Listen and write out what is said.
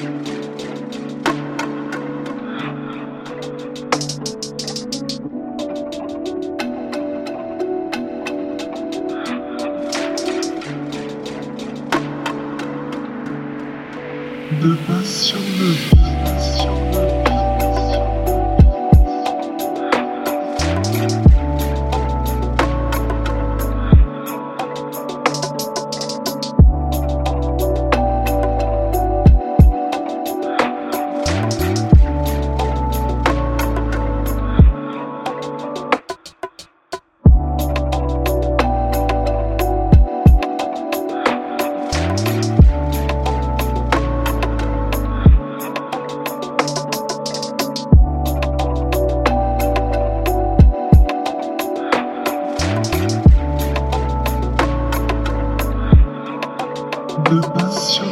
de passion de de passion de